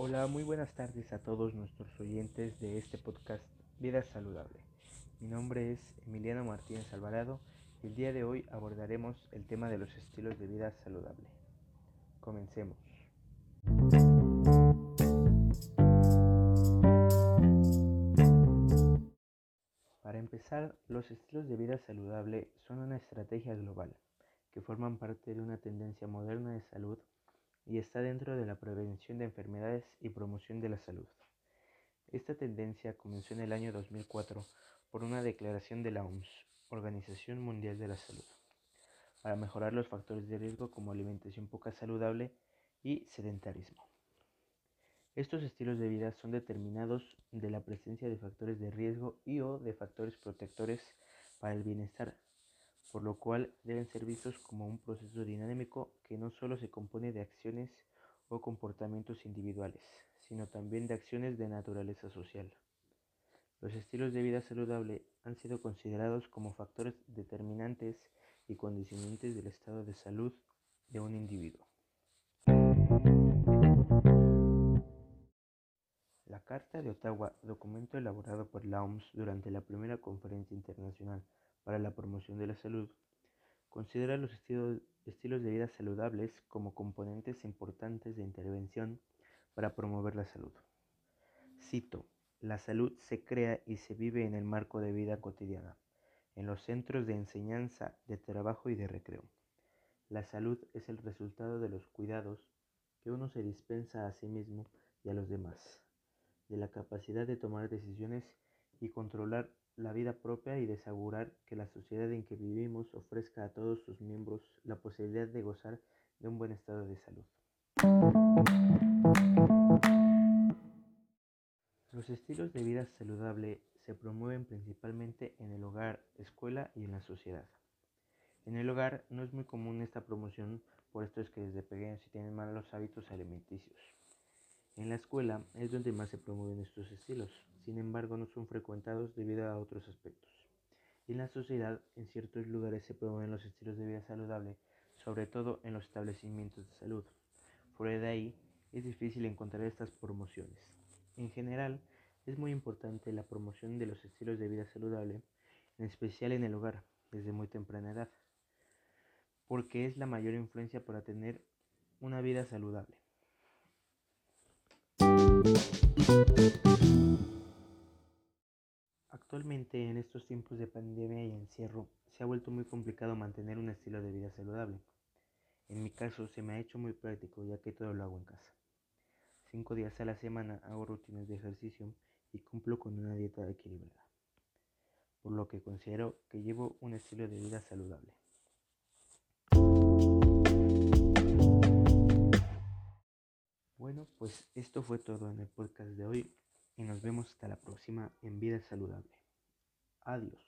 Hola, muy buenas tardes a todos nuestros oyentes de este podcast Vida Saludable. Mi nombre es Emiliano Martínez Alvarado y el día de hoy abordaremos el tema de los estilos de vida saludable. Comencemos. Para empezar, los estilos de vida saludable son una estrategia global que forman parte de una tendencia moderna de salud y está dentro de la prevención de enfermedades y promoción de la salud. Esta tendencia comenzó en el año 2004 por una declaración de la OMS, Organización Mundial de la Salud, para mejorar los factores de riesgo como alimentación poca saludable y sedentarismo. Estos estilos de vida son determinados de la presencia de factores de riesgo y o de factores protectores para el bienestar por lo cual deben ser vistos como un proceso dinámico que no solo se compone de acciones o comportamientos individuales, sino también de acciones de naturaleza social. Los estilos de vida saludable han sido considerados como factores determinantes y condicionantes del estado de salud de un individuo. La Carta de Ottawa, documento elaborado por la OMS durante la primera conferencia internacional para la promoción de la salud, considera los estilos, de vida saludables como componentes importantes de intervención para promover la salud. Cito, la salud se crea y se vive en el marco de vida cotidiana, en los centros de enseñanza, de trabajo y de recreo. La salud es el resultado de los cuidados que uno se dispensa a sí mismo y a los demás, de la capacidad de tomar decisiones y controlar la vida propia y de asegurar que la sociedad en que vivimos ofrezca a todos sus miembros la posibilidad de gozar de un buen estado de salud. Los estilos de vida saludable se promueven principalmente en el hogar, escuela y en la sociedad. En el hogar no es muy común esta promoción, por esto es que desde pequeños se tienen malos hábitos alimenticios. En la escuela es donde más se promueven estos estilos, sin embargo no son frecuentados debido a otros aspectos. en la sociedad, en ciertos lugares se promueven los estilos de vida saludable, sobre todo en los establecimientos de salud. Fuera de ahí, es difícil encontrar estas promociones. En general, es muy importante la promoción de los estilos de vida saludable, en especial en el hogar, desde muy temprana edad, porque es la mayor influencia para tener una vida saludable. Actualmente, en estos tiempos de pandemia y encierro, se ha vuelto muy complicado mantener un estilo de vida saludable. En mi caso, se me ha hecho muy práctico ya que todo lo hago en casa. Cinco días a la semana hago rutinas de ejercicio y cumplo con una dieta equilibrada, por lo que considero que llevo un estilo de vida saludable. Bueno, pues esto fue todo en el podcast de hoy y nos vemos hasta la próxima en Vida Saludable. Adiós.